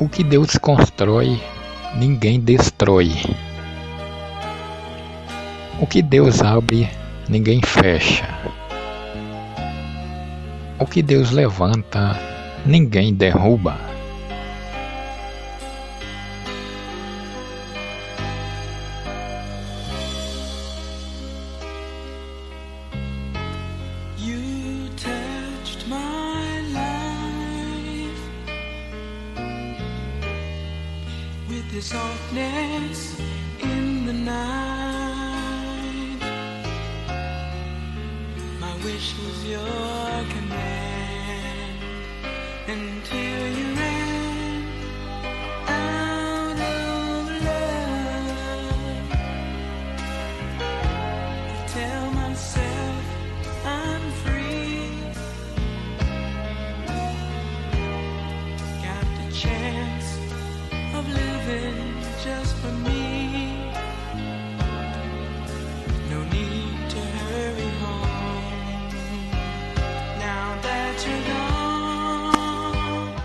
O que Deus constrói, ninguém destrói. O que Deus abre, ninguém fecha. O que Deus levanta, ninguém derruba. Your softness in the night. My wish was your command until you ran out of love. I tell myself I'm free. Got the chance just for me. No need to hurry home. Now that you're gone.